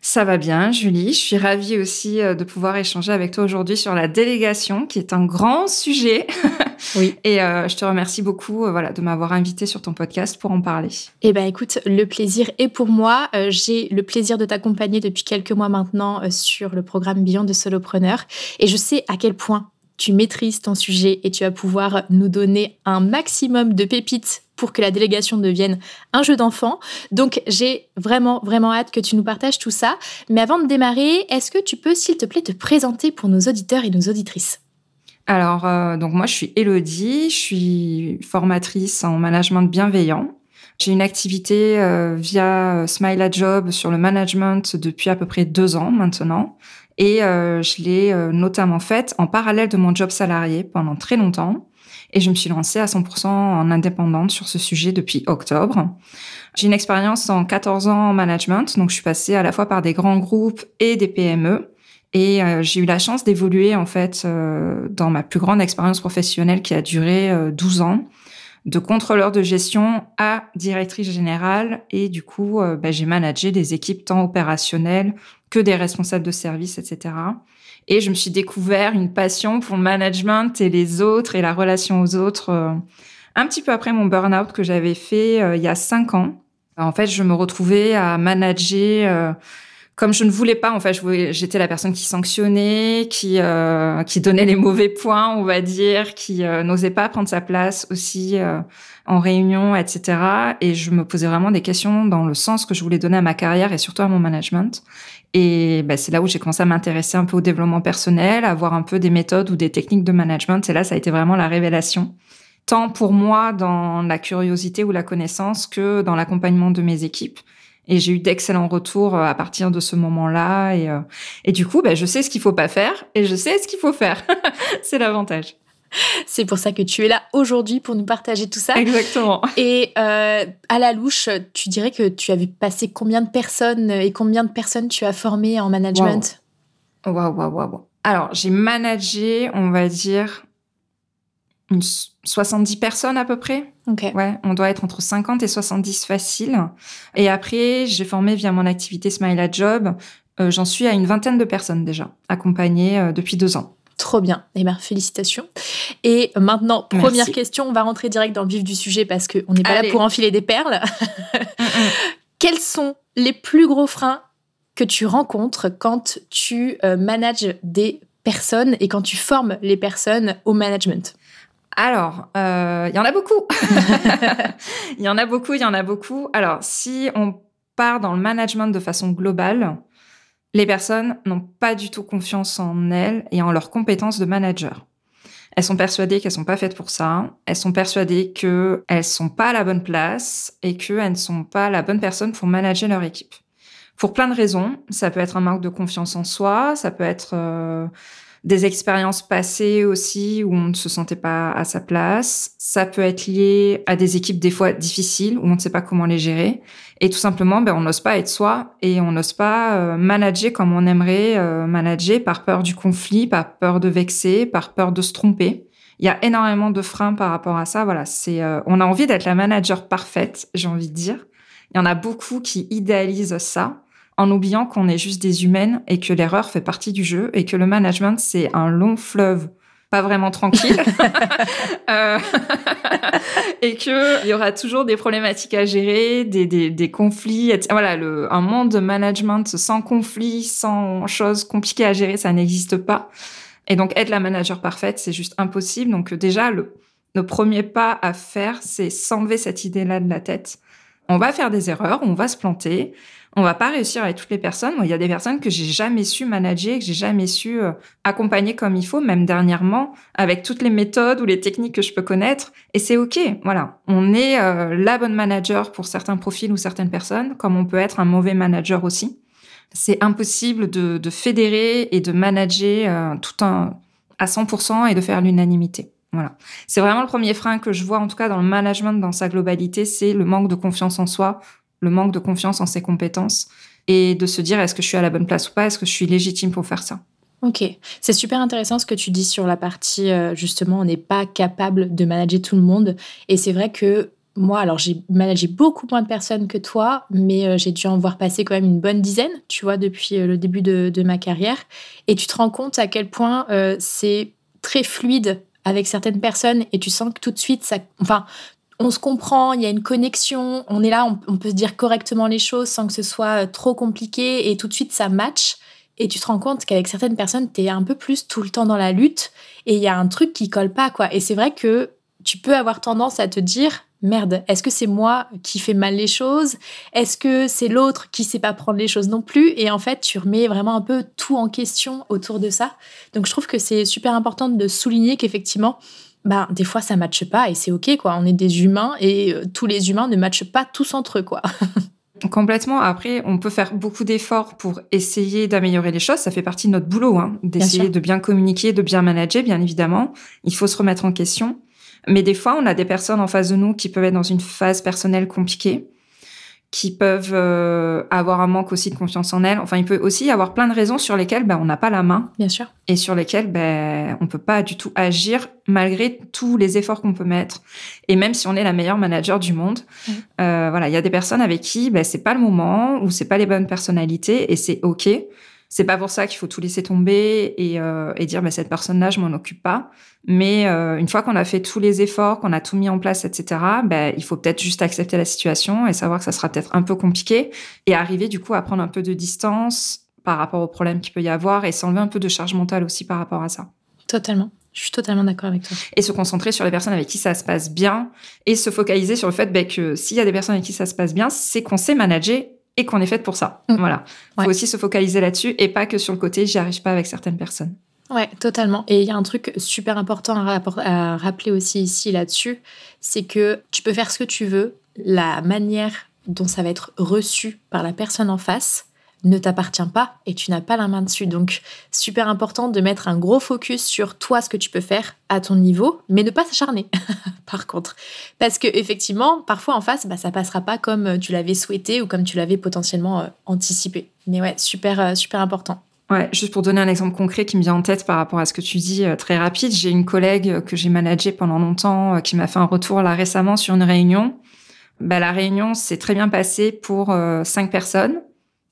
Ça va bien, Julie. Je suis ravie aussi euh, de pouvoir échanger avec toi aujourd'hui sur la délégation, qui est un grand sujet. Oui. Et euh, je te remercie beaucoup euh, voilà, de m'avoir invité sur ton podcast pour en parler. Eh bien, écoute, le plaisir est pour moi. J'ai le plaisir de t'accompagner depuis quelques mois maintenant sur le programme Beyond de Solopreneur. Et je sais à quel point tu maîtrises ton sujet et tu vas pouvoir nous donner un maximum de pépites pour que la délégation devienne un jeu d'enfant. Donc j'ai vraiment, vraiment hâte que tu nous partages tout ça. Mais avant de démarrer, est-ce que tu peux, s'il te plaît, te présenter pour nos auditeurs et nos auditrices? Alors, euh, donc moi, je suis Elodie, je suis formatrice en management bienveillant. J'ai une activité euh, via euh, Smile Job sur le management depuis à peu près deux ans maintenant. Et je l'ai notamment faite en parallèle de mon job salarié pendant très longtemps. Et je me suis lancée à 100% en indépendante sur ce sujet depuis octobre. J'ai une expérience en 14 ans en management, donc je suis passée à la fois par des grands groupes et des PME. Et euh, j'ai eu la chance d'évoluer en fait euh, dans ma plus grande expérience professionnelle qui a duré 12 euh, ans, de contrôleur de gestion à directrice générale. Et du coup, bah, j'ai managé des équipes tant opérationnelles que des responsables de service, etc. Et je me suis découvert une passion pour le management et les autres et la relation aux autres euh, un petit peu après mon burn-out que j'avais fait euh, il y a cinq ans. En fait, je me retrouvais à manager euh, comme je ne voulais pas. En fait, j'étais la personne qui sanctionnait, qui qui donnait les mauvais points, on va dire, qui n'osait pas prendre sa place aussi en réunion, etc. Et je me posais vraiment des questions dans le sens que je voulais donner à ma carrière et surtout à mon management. Et bah, c'est là où j'ai commencé à m'intéresser un peu au développement personnel, à voir un peu des méthodes ou des techniques de management. Et là, ça a été vraiment la révélation. Tant pour moi dans la curiosité ou la connaissance que dans l'accompagnement de mes équipes. Et j'ai eu d'excellents retours euh, à partir de ce moment-là. Et, euh, et du coup, bah, je sais ce qu'il faut pas faire et je sais ce qu'il faut faire. c'est l'avantage. C'est pour ça que tu es là aujourd'hui pour nous partager tout ça. Exactement. Et euh, à la louche, tu dirais que tu avais passé combien de personnes et combien de personnes tu as formé en management? Waouh, waouh, waouh. Alors, j'ai managé, on va dire, une 70 personnes à peu près. Ok. Ouais, on doit être entre 50 et 70 facile. Et après, j'ai formé via mon activité Smile at Job. Euh, j'en suis à une vingtaine de personnes déjà, accompagnées euh, depuis deux ans. Trop bien. Eh bien, félicitations. Et maintenant, première question, on va rentrer direct dans le vif du sujet parce qu'on n'est pas là pour enfiler des perles. Mm, mm. Quels sont les plus gros freins que tu rencontres quand tu euh, manages des personnes et quand tu formes les personnes au management? Alors, il euh, y en a beaucoup. Il y en a beaucoup, il y en a beaucoup. Alors, si on part dans le management de façon globale, les personnes n'ont pas du tout confiance en elles et en leurs compétences de manager. Elles sont persuadées qu'elles sont pas faites pour ça. Elles sont persuadées qu'elles sont pas à la bonne place et qu'elles ne sont pas la bonne personne pour manager leur équipe. Pour plein de raisons. Ça peut être un manque de confiance en soi. Ça peut être euh, des expériences passées aussi où on ne se sentait pas à sa place. Ça peut être lié à des équipes des fois difficiles où on ne sait pas comment les gérer. Et tout simplement, ben, on n'ose pas être soi et on n'ose pas euh, manager comme on aimerait euh, manager par peur du conflit, par peur de vexer, par peur de se tromper. Il y a énormément de freins par rapport à ça. Voilà, c'est, euh, on a envie d'être la manager parfaite, j'ai envie de dire. Il y en a beaucoup qui idéalisent ça en oubliant qu'on est juste des humaines et que l'erreur fait partie du jeu et que le management, c'est un long fleuve pas vraiment tranquille euh, et que il y aura toujours des problématiques à gérer, des, des, des conflits. Etc. Voilà, le, un monde de management sans conflit, sans choses compliquées à gérer, ça n'existe pas. Et donc être la manager parfaite, c'est juste impossible. Donc déjà, le, le premier pas à faire, c'est s'enlever cette idée-là de la tête. On va faire des erreurs, on va se planter, on va pas réussir avec toutes les personnes. il y a des personnes que j'ai jamais su manager, que j'ai jamais su euh, accompagner comme il faut, même dernièrement, avec toutes les méthodes ou les techniques que je peux connaître. Et c'est OK. Voilà. On est euh, la bonne manager pour certains profils ou certaines personnes, comme on peut être un mauvais manager aussi. c'est impossible de, fédérer et de manager euh, tout un à 100% et de faire l'unanimité. Voilà. C'est vraiment le premier frein que je vois, en tout cas dans le management dans sa globalité, c'est le manque de confiance en soi, le manque de confiance en ses compétences et de se dire est-ce que je suis à la bonne place ou pas, est-ce que je suis légitime pour faire ça? Ok, c'est super intéressant ce que tu dis sur la partie euh, justement on n'est pas capable de manager tout le monde et c'est vrai que moi, alors j'ai managé beaucoup moins de personnes que toi, mais euh, j'ai dû en voir passer quand même une bonne dizaine, tu vois, depuis euh, le début de, ma carrière. Et tu te rends compte à quel point c'est très fluide avec certaines personnes et tu sens que tout de suite, ça, enfin, on se comprend, il y a une connexion, on est là, on, peut se dire correctement les choses sans que ce soit trop compliqué et tout de suite ça match. Et tu te rends compte qu'avec certaines personnes, tu es un peu plus tout le temps dans la lutte et il y a un truc qui colle pas, quoi. Et c'est vrai que tu peux avoir tendance à te dire merde, est-ce que c'est moi qui fais mal les choses? Est-ce que c'est l'autre qui sait pas prendre les choses non plus? Et en fait, tu remets vraiment un peu tout en question autour de ça. Donc je trouve que c'est super important de souligner qu'effectivement, bah, des fois ça matche pas et c'est ok quoi. On est des humains et euh, tous les humains ne matchent pas tous entre eux quoi. Complètement. Après, on peut faire beaucoup d'efforts pour essayer d'améliorer les choses. Ça fait partie de notre boulot, hein, d'essayer de bien communiquer, de bien manager, bien évidemment. Il faut se remettre en question. Mais des fois, on a des personnes en face de nous qui peuvent être dans une phase personnelle compliquée qui peuvent euh, avoir un manque aussi de confiance en elles. Enfin, il peut aussi y avoir plein de raisons sur lesquelles ben, on n'a pas la main. Bien sûr. Et sur lesquelles ben, on peut pas du tout agir malgré tous les efforts qu'on peut mettre. Et même si on est la meilleure manager du monde, euh, voilà, il y a des personnes avec qui ben, c'est pas le moment ou c'est pas les bonnes personnalités et c'est OK. C'est pas pour ça qu'il faut tout laisser tomber et, euh, et dire bah, cette personne-là, je m'en occupe pas. Mais euh, une fois qu'on a fait tous les efforts, qu'on a tout mis en place, etc., bah, il faut peut-être juste accepter la situation et savoir que ça sera peut-être un peu compliqué et arriver du coup à prendre un peu de distance par rapport aux problèmes qu'il peut y avoir et s'enlever un peu de charge mentale aussi par rapport à ça. Totalement. Je suis totalement d'accord avec toi. Et se concentrer sur les personnes avec qui ça se passe bien et se focaliser sur le fait bah, que s'il y a des personnes avec qui ça se passe bien, c'est qu'on sait manager et qu'on est faite pour ça. Mm. Voilà. Il faut aussi se focaliser là-dessus et pas que sur le côté j'y arrive pas avec certaines personnes. Ouais, totalement. Et il y a un truc super important à, à rappeler aussi ici là-dessus, c'est que tu peux faire ce que tu veux, la manière dont ça va être reçu par la personne en face, ne t'appartient pas et tu n'as pas la main dessus. Donc, super important de mettre un gros focus sur toi, ce que tu peux faire à ton niveau, mais ne pas s'acharner, par contre. Parce que effectivement, parfois en face, bah, ça passera pas comme tu l'avais souhaité ou comme tu l'avais potentiellement euh, anticipé. Mais ouais, super, euh, super important. Ouais, juste pour donner un exemple concret qui me vient en tête par rapport à ce que tu dis euh, très rapide, j'ai une collègue que j'ai managée pendant longtemps qui m'a fait un retour là récemment sur une réunion. Bah, la réunion s'est très bien passée pour cinq personnes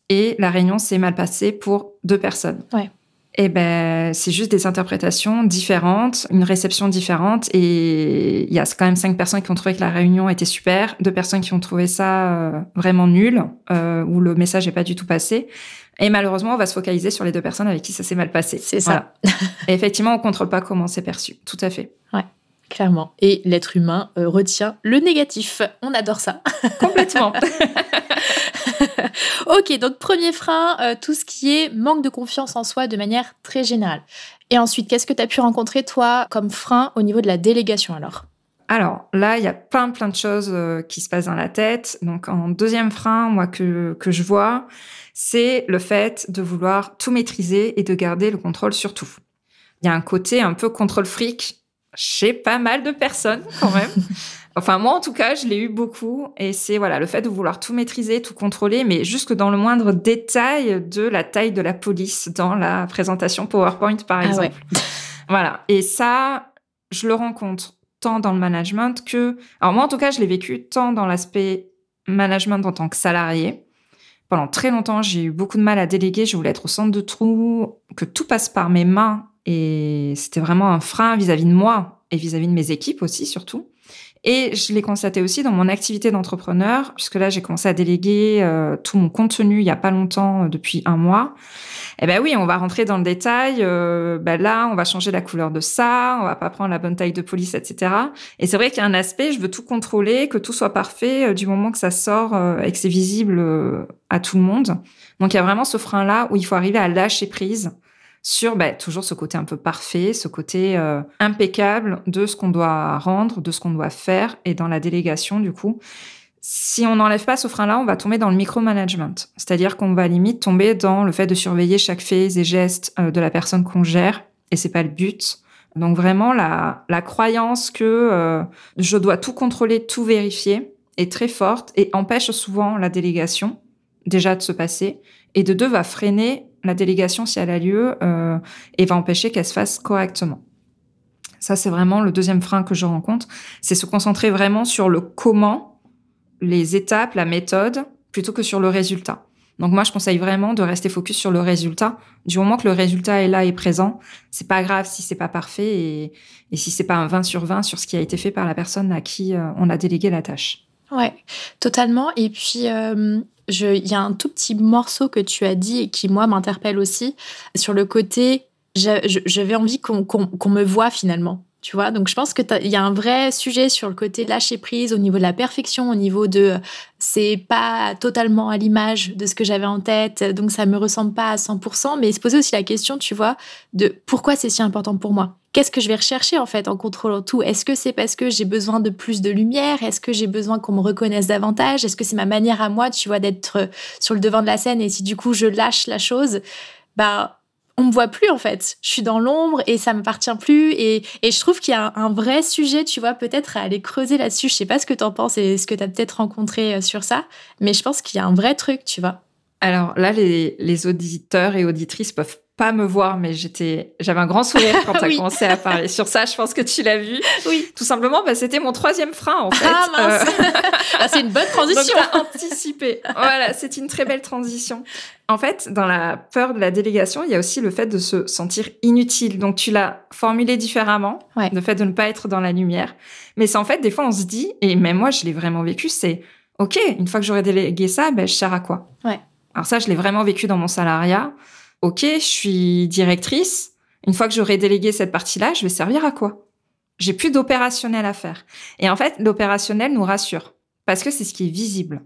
et la réunion s'est mal passée pour deux personnes. Ouais. Et ben, c'est juste des interprétations différentes, une réception différente. Et il y a quand même cinq personnes qui ont trouvé que la réunion était super, deux personnes qui ont trouvé ça euh, vraiment nul, euh, où le message n'est pas du tout passé. Et malheureusement, on va se focaliser sur les deux personnes avec qui ça s'est mal passé. C'est ça. et effectivement, on contrôle pas comment c'est perçu. Tout à fait. Ouais. Clairement. Et l'être humain euh, retient le négatif. On adore ça. Complètement. ok, donc premier frein, euh, tout ce qui est manque de confiance en soi de manière très générale. Et ensuite, qu'est-ce que tu as pu rencontrer, toi, comme frein au niveau de la délégation alors? Alors là, il y a plein plein de choses euh, qui se passent dans la tête. Donc en deuxième frein, moi que que je vois, c'est le fait de vouloir tout maîtriser et de garder le contrôle sur tout. Il y a un côté un peu contrôle fric chez pas mal de personnes quand même. Enfin, moi, en tout cas, je l'ai eu beaucoup. Et c'est voilà le fait de vouloir tout maîtriser, tout contrôler, mais jusque dans le moindre détail de la taille de la police dans la présentation PowerPoint, par ah exemple. Voilà. Et ça, je le rencontre tant dans le management que... Alors moi, en tout cas, je l'ai vécu tant dans l'aspect management en tant que salarié. Pendant très longtemps, j'ai eu beaucoup de mal à déléguer. Je voulais être au centre de trou, que tout passe par mes mains. Et c'était vraiment un frein vis-à-vis -vis de moi et vis-à-vis -vis de mes équipes aussi, surtout. Et je l'ai constaté aussi dans mon activité d'entrepreneur, puisque là, j'ai commencé à déléguer euh, tout mon contenu il y a pas longtemps, euh, depuis un mois. Eh ben oui, on va rentrer dans le détail. Euh, ben là, on va changer la couleur de ça, on va pas prendre la bonne taille de police, etc. Et c'est vrai qu'il y a un aspect, je veux tout contrôler, que tout soit parfait du moment que ça sort et que c'est visible à tout le monde. Donc il y a vraiment ce frein-là où il faut arriver à lâcher prise sur bah, toujours ce côté un peu parfait, ce côté euh, impeccable de ce qu'on doit rendre, de ce qu'on doit faire. Et dans la délégation, du coup, Si on n'enlève pas ce frein-là, on va tomber dans le micromanagement. C'est-à-dire qu'on va limite tomber dans le fait de surveiller chaque phase et geste euh, de la personne qu'on gère. Et c'est pas le but. Donc vraiment, la, la croyance que euh, je dois tout contrôler, tout vérifier est très forte et empêche souvent la délégation déjà de se passer et de deux va freiner la délégation si elle a lieu euh, et va empêcher qu'elle se fasse correctement. Ça, c'est vraiment le deuxième frein que je rencontre. C'est se concentrer vraiment sur le comment, les étapes, la méthode, plutôt que sur le résultat. Donc moi, je conseille vraiment de rester focus sur le résultat. Du moment que le résultat est là et présent, c'est pas grave si c'est pas parfait et, si c'est pas un 20 sur 20 sur ce qui a été fait par la personne à qui euh, on a délégué la tâche. Ouais, totalement. Et puis, euh, il y a un tout petit morceau que tu as dit et qui, moi, m'interpelle aussi sur le côté j'avais envie qu'on me voit finalement. Tu vois, donc je pense qu'il y a un vrai sujet sur le côté lâcher prise au niveau de la perfection, au niveau de c'est pas totalement à l'image de ce que j'avais en tête, donc ça me ressemble pas à 100%, mais se poser aussi la question, tu vois, de pourquoi c'est si important pour moi? Qu'est-ce que je vais rechercher en fait en contrôlant tout? Est-ce que c'est parce que j'ai besoin de plus de lumière? Est-ce que j'ai besoin qu'on me reconnaisse davantage? Est-ce que c'est ma manière à moi, tu vois, d'être sur le devant de la scène et si du coup je lâche la chose, bah on me voit plus en fait. Je suis dans l'ombre et ça m'appartient plus. Et, je trouve qu'il y a un, vrai sujet, tu vois, peut-être à aller creuser là-dessus. Je sais pas ce que tu en penses et ce que tu as peut-être rencontré euh, sur ça, mais je pense qu'il y a un vrai truc, tu vois. Alors là, les, les auditeurs et auditrices peuvent pas me voir, mais j'étais, j'avais un grand sourire quand tu as commencé à parler sur ça. Je pense que tu l'as vu. Oui. Tout simplement, bah, c'était mon troisième frein, en fait. Ah mince. Euh, ah, c'est une bonne transition. Donc, anticipé. voilà, c'est une très belle transition. En fait, dans la peur de la délégation, il y a aussi le fait de se sentir inutile. Donc, tu l'as formulé différemment, le fait de ne pas être dans la lumière. Mais c'est en fait, des fois, on se dit, et même moi, je l'ai vraiment vécu, c'est, OK, une fois que j'aurai délégué ça, ben, je sers à quoi? Ouais. Alors ça, je l'ai vraiment vécu dans mon salariat. OK, je suis directrice. Une fois que j'aurai délégué cette partie-là, je vais servir à quoi? J'ai plus d'opérationnel à faire. Et en fait, l'opérationnel nous rassure parce que c'est ce qui est visible.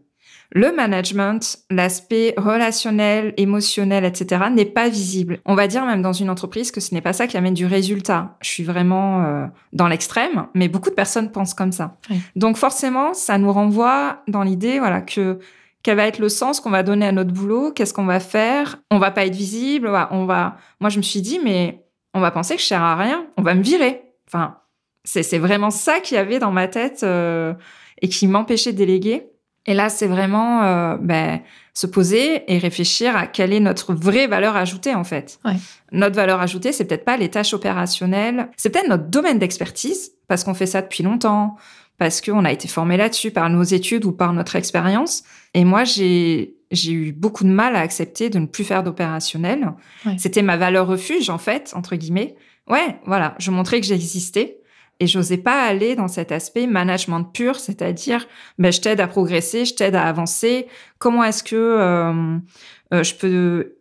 Le management, l'aspect relationnel, émotionnel, etc., n'est pas visible. On va dire même dans une entreprise que ce n'est pas ça qui amène du résultat. Je suis vraiment euh, dans l'extrême, mais beaucoup de personnes pensent comme ça. Donc forcément, ça nous renvoie dans l'idée, voilà, que quel va être le sens qu'on va donner à notre boulot, qu'est-ce qu'on va faire, on va pas être visible, on va, Moi, je me suis dit, mais on va penser que je sers à rien, on va me virer. Enfin, c'est vraiment ça qu'il y avait dans ma tête euh, et qui m'empêchait de déléguer. Et là, c'est vraiment euh, ben, se poser et réfléchir à quelle est notre vraie valeur ajoutée en fait. Notre valeur ajoutée, c'est peut-être pas les tâches opérationnelles, c'est peut-être notre domaine d'expertise parce qu'on fait ça depuis longtemps, parce qu'on a été formé là-dessus par nos études ou par notre expérience. Et moi, j'ai j'ai eu beaucoup de mal à accepter de ne plus faire d'opérationnel. C'était ma valeur refuge, en fait, entre guillemets. Ouais, voilà, je montrais que j'existais et j'osais pas aller dans cet aspect management pur, c'est-à-dire, ben, je t'aide à progresser, je t'aide à avancer. Comment est-ce que euh, euh, je peux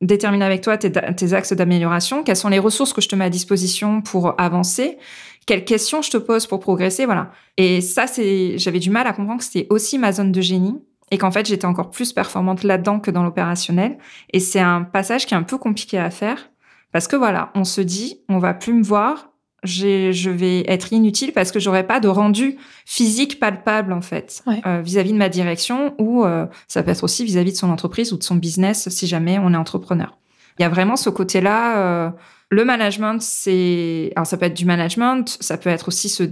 déterminer avec toi tes, tes axes d'amélioration? Quelles sont les ressources que je te mets à disposition pour avancer? Quelles questions je te pose pour progresser, voilà. Et ça, c'est, j'avais du mal à comprendre que c'était aussi ma zone de génie et qu'en fait, j'étais encore plus performante là-dedans que dans l'opérationnel. Et c'est un passage qui est un peu compliqué à faire parce que voilà, on se dit, on va plus me voir, je vais être inutile parce que j'aurai pas de rendu physique palpable en fait euh, vis-à-vis de ma direction ou euh, ça peut être aussi vis-à-vis de son entreprise ou de son business si jamais on est entrepreneur. Il y a vraiment ce côté-là. Euh, le management, c'est, alors ça peut être du management, ça peut être aussi se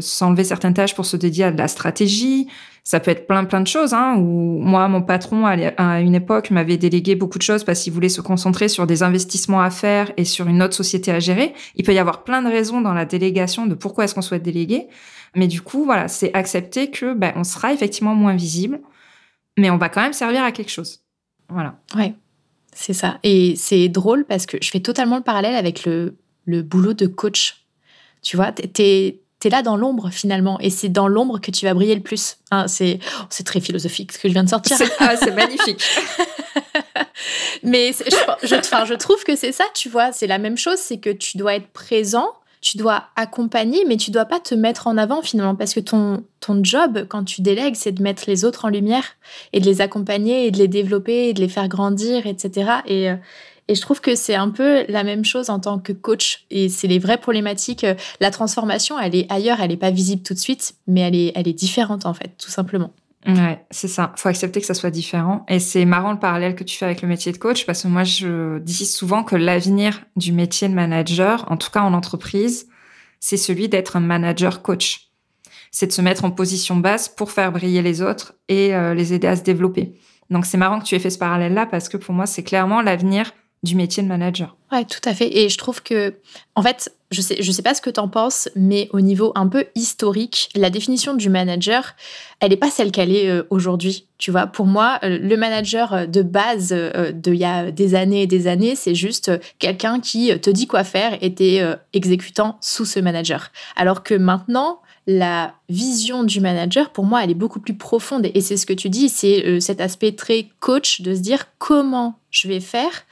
s'enlever certaines tâches pour se dédier à de la stratégie. Ça peut être plein plein de choses. Hein, où moi, mon patron à une époque m'avait délégué beaucoup de choses parce qu'il voulait se concentrer sur des investissements à faire et sur une autre société à gérer. Il peut y avoir plein de raisons dans la délégation de pourquoi est-ce qu'on souhaite déléguer. Mais du coup, voilà, c'est accepter que ben, on sera effectivement moins visible, mais on va quand même servir à quelque chose. Voilà. Ouais. C'est ça. Et c'est drôle parce que je fais totalement le parallèle avec le, le boulot de coach. Tu vois, tu es, là dans l'ombre finalement. Et c'est dans l'ombre que tu vas briller le plus. Hein, c'est très philosophique ce que je viens de sortir. C'est ah, magnifique. Mais je, je, je trouve que c'est ça, tu vois. C'est la même chose, c'est que tu dois être présent tu dois accompagner, mais tu dois pas te mettre en avant finalement, parce que ton, ton job, quand tu délègues, c'est de mettre les autres en lumière et de les accompagner et de les développer et de les faire grandir, etc. Et, et je trouve que c'est un peu la même chose en tant que coach. Et c'est les vraies problématiques. La transformation, elle est ailleurs, elle n'est pas visible tout de suite, mais elle est, elle est différente en fait, tout simplement. Ouais, c'est ça. Faut accepter que ça soit différent. Et c'est marrant le parallèle que tu fais avec le métier de coach parce que moi, je dis souvent que l'avenir du métier de manager, en tout cas en entreprise, c'est celui d'être un manager coach. C'est de se mettre en position basse pour faire briller les autres et euh, les aider à se développer. Donc c'est marrant que tu aies fait ce parallèle-là parce que pour moi, c'est clairement l'avenir du métier de manager. Ouais, tout à fait. Et je trouve que, en fait, je sais, je sais pas ce que tu en penses, mais au niveau un peu historique, la définition du manager, elle n'est pas celle qu'elle est euh, aujourd'hui. Tu vois, pour moi, euh, le manager euh, de base de il y a des années et des années, c'est juste quelqu'un qui te dit quoi faire et t'es exécutant sous ce manager. Alors que maintenant, la vision du manager, pour moi, elle est beaucoup plus profonde. Et c'est ce que tu dis, c'est cet aspect très coach de se dire comment je vais faire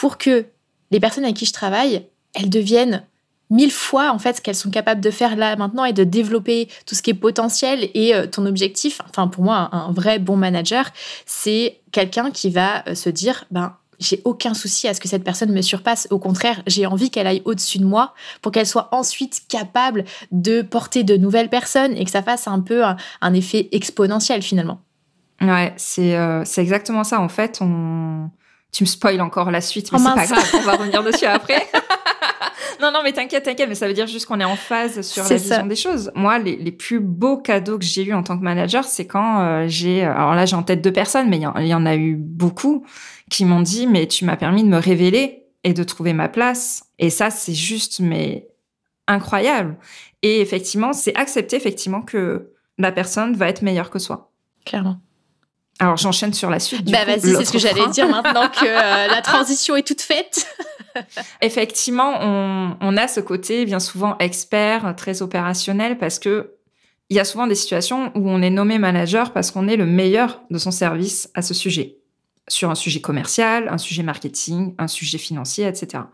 pour que les personnes avec qui je travaille, elles deviennent mille fois en fait ce qu'elles sont capables de faire là maintenant et de développer tout ce qui est potentiel et euh, ton objectif enfin pour moi un, vrai bon manager c'est quelqu'un qui va euh, se dire ben j'ai aucun souci à ce que cette personne me surpasse. Au contraire, j'ai envie qu'elle aille au-dessus de moi pour qu'elle soit ensuite capable de porter de nouvelles personnes et que ça fasse un peu un, effet exponentiel finalement. Ouais, c'est euh, c'est exactement ça. En fait, on tu me spoil encore la suite, mais oh, c'est pas grave, on va revenir dessus après. non, non, mais t'inquiète, t'inquiète, mais ça veut dire juste qu'on est en phase sur la vision des choses. Moi, les, les plus beaux cadeaux que j'ai eu en tant que manager, c'est quand euh, j'ai, euh, alors là, j'ai en tête deux personnes, mais il y, en a eu beaucoup qui m'ont dit, mais tu m'as permis de me révéler et de trouver ma place. Et ça, c'est juste, mais incroyable. Et effectivement, c'est accepter effectivement que la personne va être meilleure que soi. Clairement. Alors j'enchaîne sur la suite. bah vas-y, c'est ce que j'allais dire maintenant que euh, la transition est toute faite. Effectivement, on, on, a ce côté bien souvent expert, très opérationnel, parce que il y a souvent des situations où on est nommé manager parce qu'on est le meilleur de son service à ce sujet, sur un sujet commercial, un sujet marketing, un sujet financier, etc.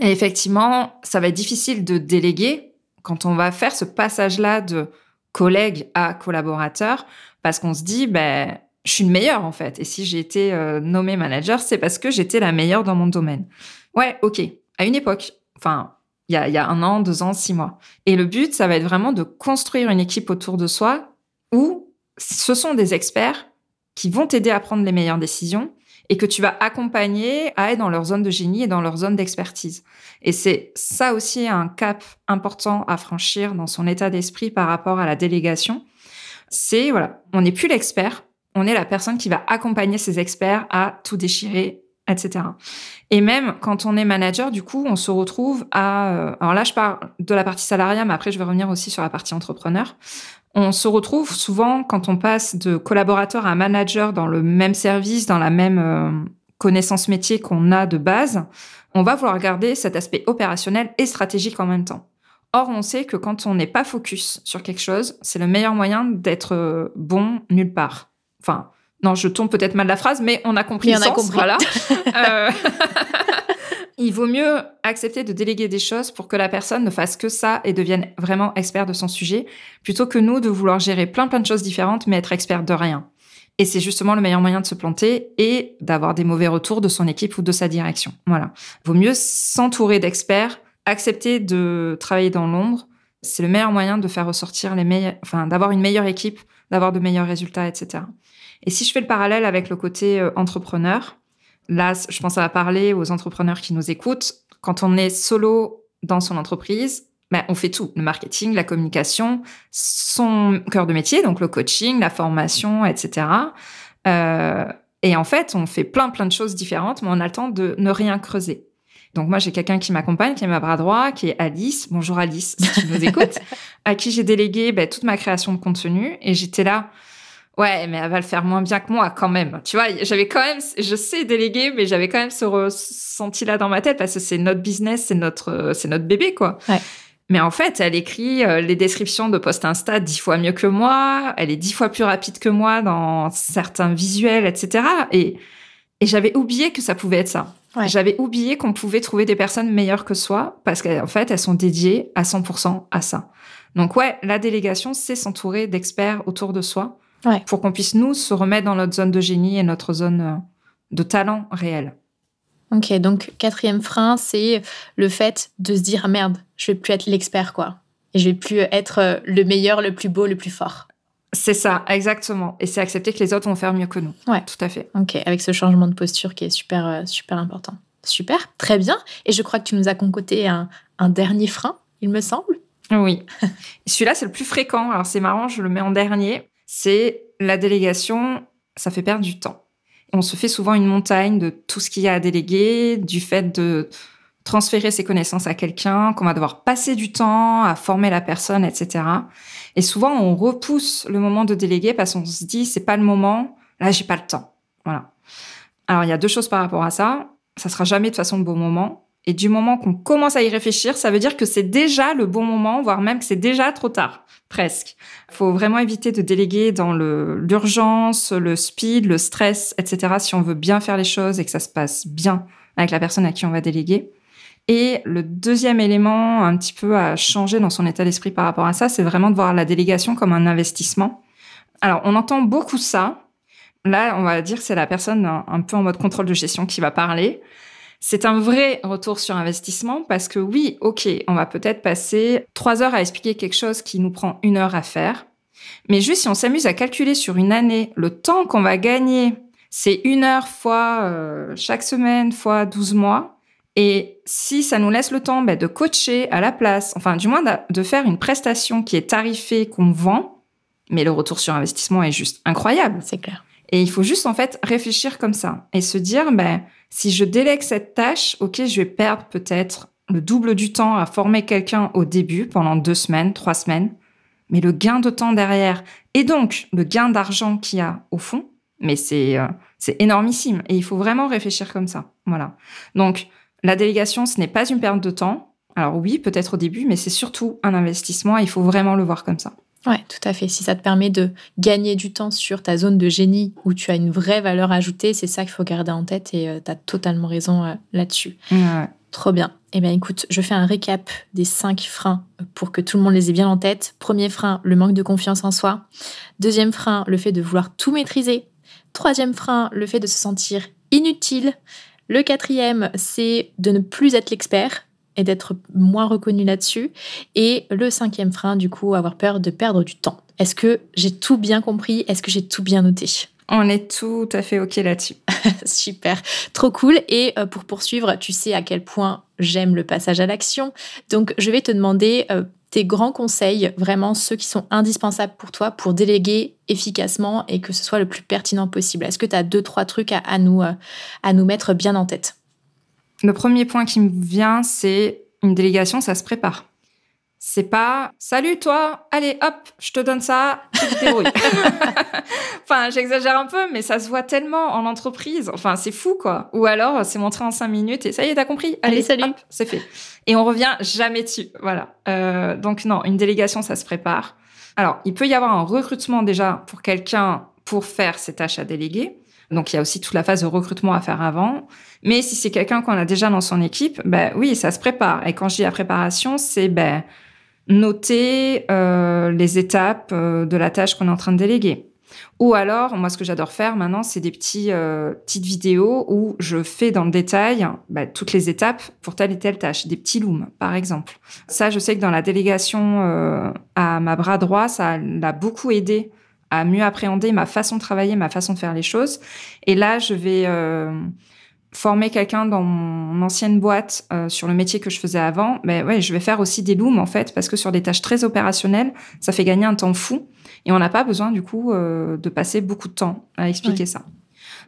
Et effectivement, ça va être difficile de déléguer quand on va faire ce passage-là de collègue à collaborateur, parce qu'on se dit, ben je suis le meilleur en fait. Et si j'ai été euh, nommé manager, c'est parce que j'étais la meilleure dans mon domaine. Ouais, ok. À une époque, enfin, il y a un an, deux ans, six mois. Et le but, ça va être vraiment de construire une équipe autour de soi où ce sont des experts qui vont t'aider à prendre les meilleures décisions et que tu vas accompagner à être dans leur zone de génie et dans leur zone d'expertise. Et c'est ça aussi un cap important à franchir dans son état d'esprit par rapport à la délégation. C'est, voilà, on n'est plus l'expert, on est la personne qui va accompagner ses experts à tout déchirer, etc. Et même quand on est manager, du coup, on se retrouve à... Euh, alors là, je parle de la partie salariat, mais après, je vais revenir aussi sur la partie entrepreneur. On se retrouve souvent quand on passe de collaborateur à manager dans le même service, dans la même euh, connaissance métier qu'on a de base, on va vouloir garder cet aspect opérationnel et stratégique en même temps. Or, on sait que quand on n'est pas focus sur quelque chose, c'est le meilleur moyen d'être euh, bon nulle part. Enfin, non, je tombe peut-être mal la phrase, mais on a compris le sens. A compris. Voilà. Euh, il vaut mieux accepter de déléguer des choses pour que la personne ne fasse que ça et devienne vraiment expert de son sujet, plutôt que nous de vouloir gérer plein plein de choses différentes mais être expert de rien. Et c'est justement le meilleur moyen de se planter et d'avoir des mauvais retours de son équipe ou de sa direction. Voilà. Vaut mieux s'entourer d'experts, accepter de travailler dans l'ombre. C'est le meilleur moyen de faire ressortir les meilleurs, enfin, d'avoir une meilleure équipe, d'avoir de meilleurs résultats, etc. Et si je fais le parallèle avec le côté euh, entrepreneur, là, je pense à parler aux entrepreneurs qui nous écoutent. Quand on est solo dans son entreprise, ben, on fait tout, le marketing, la communication, son cœur de métier, donc le coaching, la formation, etc. Euh, et en fait, on fait plein plein de choses différentes, mais on a le temps de ne rien creuser. Donc moi, j'ai quelqu'un qui m'accompagne, qui est ma bras droit, qui est Alice. Bonjour Alice, si tu nous écoutes, à qui j'ai délégué ben, toute ma création de contenu. Et j'étais là, Ouais, mais elle va le faire moins bien que moi quand même. Tu vois, j'avais quand même, je sais déléguer, mais j'avais quand même ce ressenti là dans ma tête parce que c'est notre business, c'est notre, c'est notre bébé quoi. Ouais. Mais en fait, elle écrit euh, les descriptions de post Insta dix fois mieux que moi. Elle est dix fois plus rapide que moi dans certains visuels, etc. Et, et j'avais oublié que ça pouvait être ça. Ouais. J'avais oublié qu'on pouvait trouver des personnes meilleures que soi parce qu'en fait, elles sont dédiées à 100% à ça. Donc ouais, la délégation, c'est s'entourer d'experts autour de soi pour qu'on puisse nous se remettre dans notre zone de génie et notre zone euh, de talent réel. Ok, donc quatrième frein, c'est le fait de se dire merde, je vais plus être l'expert quoi, et je vais plus être euh, le meilleur, le plus beau, le plus fort. C'est ça, exactement. Et c'est accepter que les autres vont faire mieux que nous. Ouais. Tout à fait. Ok, avec ce changement de posture qui est super, euh, super important. Super, très bien. Et je crois que tu nous as concocté un, un dernier frein, il me semble. Oui. Celui-là, c'est le plus fréquent. Alors, c'est marrant, je le mets en dernier. C'est la délégation, ça fait perdre du temps. On se fait souvent une montagne de tout ce qu'il y a à déléguer, du fait de transférer ses connaissances à quelqu'un, qu'on va devoir passer du temps à former la personne, etc. Et souvent, on repousse le moment de déléguer parce qu'on se dit, c'est pas le moment, là, j'ai pas le temps. Voilà. Alors, il y a deux choses par rapport à ça. Ça sera jamais de façon le bon moment. Et du moment qu'on commence à y réfléchir, ça veut dire que c'est déjà le bon moment, voire même que c'est déjà trop tard, presque. Faut vraiment éviter de déléguer dans l'urgence, le speed, le stress, etc. si on veut bien faire les choses et que ça se passe bien avec la personne à qui on va déléguer. Et le deuxième élément un petit peu à changer dans son état d'esprit par rapport à ça, c'est vraiment de voir la délégation comme un investissement. Alors, on entend beaucoup ça. Là, on va dire c'est la personne un, peu en mode contrôle de gestion qui va parler. C'est un vrai retour sur investissement parce que oui, ok, on va peut-être passer trois heures à expliquer quelque chose qui nous prend une heure à faire. Mais juste si on s'amuse à calculer sur une année le temps qu'on va gagner, c'est une heure fois euh, chaque semaine fois 12 mois, et si ça nous laisse le temps ben, de coacher à la place, enfin du moins de faire une prestation qui est tarifée, qu'on vend, mais le retour sur investissement est juste incroyable. C'est clair. Et il faut juste en fait réfléchir comme ça et se dire, ben, si je délègue cette tâche, ok, je vais perdre peut-être le double du temps à former quelqu'un au début pendant deux semaines, trois semaines, mais le gain de temps derrière et donc le gain d'argent qu'il y a au fond, mais c'est euh, c'est énormissime et il faut vraiment réfléchir comme ça. Voilà. Donc la délégation, ce n'est pas une perte de temps. Alors oui, peut-être au début, mais c'est surtout un investissement et il faut vraiment le voir comme ça. Ouais, tout à fait. Si ça te permet de gagner du temps sur ta zone de génie où tu as une vraie valeur ajoutée, c'est ça qu'il faut garder en tête et euh, tu as totalement raison euh, là-dessus. Trop bien. Eh bien, écoute, je fais un récap des cinq freins pour que tout le monde les ait bien en tête. Premier frein, le manque de confiance en soi. Deuxième frein, le fait de vouloir tout maîtriser. Troisième frein, le fait de se sentir inutile. Le quatrième, c'est de ne plus être l'expert et d'être moins reconnu là-dessus. Et le cinquième frein, du coup, avoir peur de perdre du temps. Est-ce que j'ai tout bien compris? Est-ce que j'ai tout bien noté? On est tout à fait OK là-dessus. Super, trop cool. Et euh, pour poursuivre, tu sais à quel point j'aime le passage à l'action. Donc, je vais te demander euh, tes grands conseils, vraiment ceux qui sont indispensables pour toi pour déléguer efficacement et que ce soit le plus pertinent possible. Est-ce que tu as deux, trois trucs à, nous, euh, à nous mettre bien en tête? Le premier point qui me vient, c'est une délégation, ça se prépare. C'est pas salut toi, allez hop, je te donne ça, tu te débrouilles. enfin, j'exagère un peu, mais ça se voit tellement en entreprise. Enfin, c'est fou quoi. Ou alors, c'est montré en cinq minutes et ça y est, t'as compris. Allez, salut. c'est fait. Et on revient jamais dessus. Voilà. Euh, donc non, une délégation, ça se prépare. Alors, il peut y avoir un recrutement déjà pour quelqu'un pour faire ces tâches à déléguer. Donc il y a aussi toute la phase de recrutement à faire avant. Mais si c'est quelqu'un qu'on a déjà dans son équipe, ben oui, ça se prépare. Et quand je dis la préparation, c'est ben noter euh, les étapes euh, de la tâche qu'on est en train de déléguer. Ou alors, moi, ce que j'adore faire maintenant, c'est des petits, euh, petites vidéos où je fais dans le détail bah, toutes les étapes pour telle et telle tâche, des petits looms, par exemple. Ça, je sais que dans la délégation à ma bras droit, ça l'a beaucoup aidé à mieux appréhender ma façon de travailler, ma façon de faire les choses. Et là, je vais former quelqu'un dans mon ancienne boîte euh, sur le métier que je faisais avant, mais ouais, je vais faire aussi des looms en fait, parce que sur des tâches très opérationnelles, ça fait gagner un temps fou et on n'a pas besoin du coup euh, de passer beaucoup de temps à expliquer ça.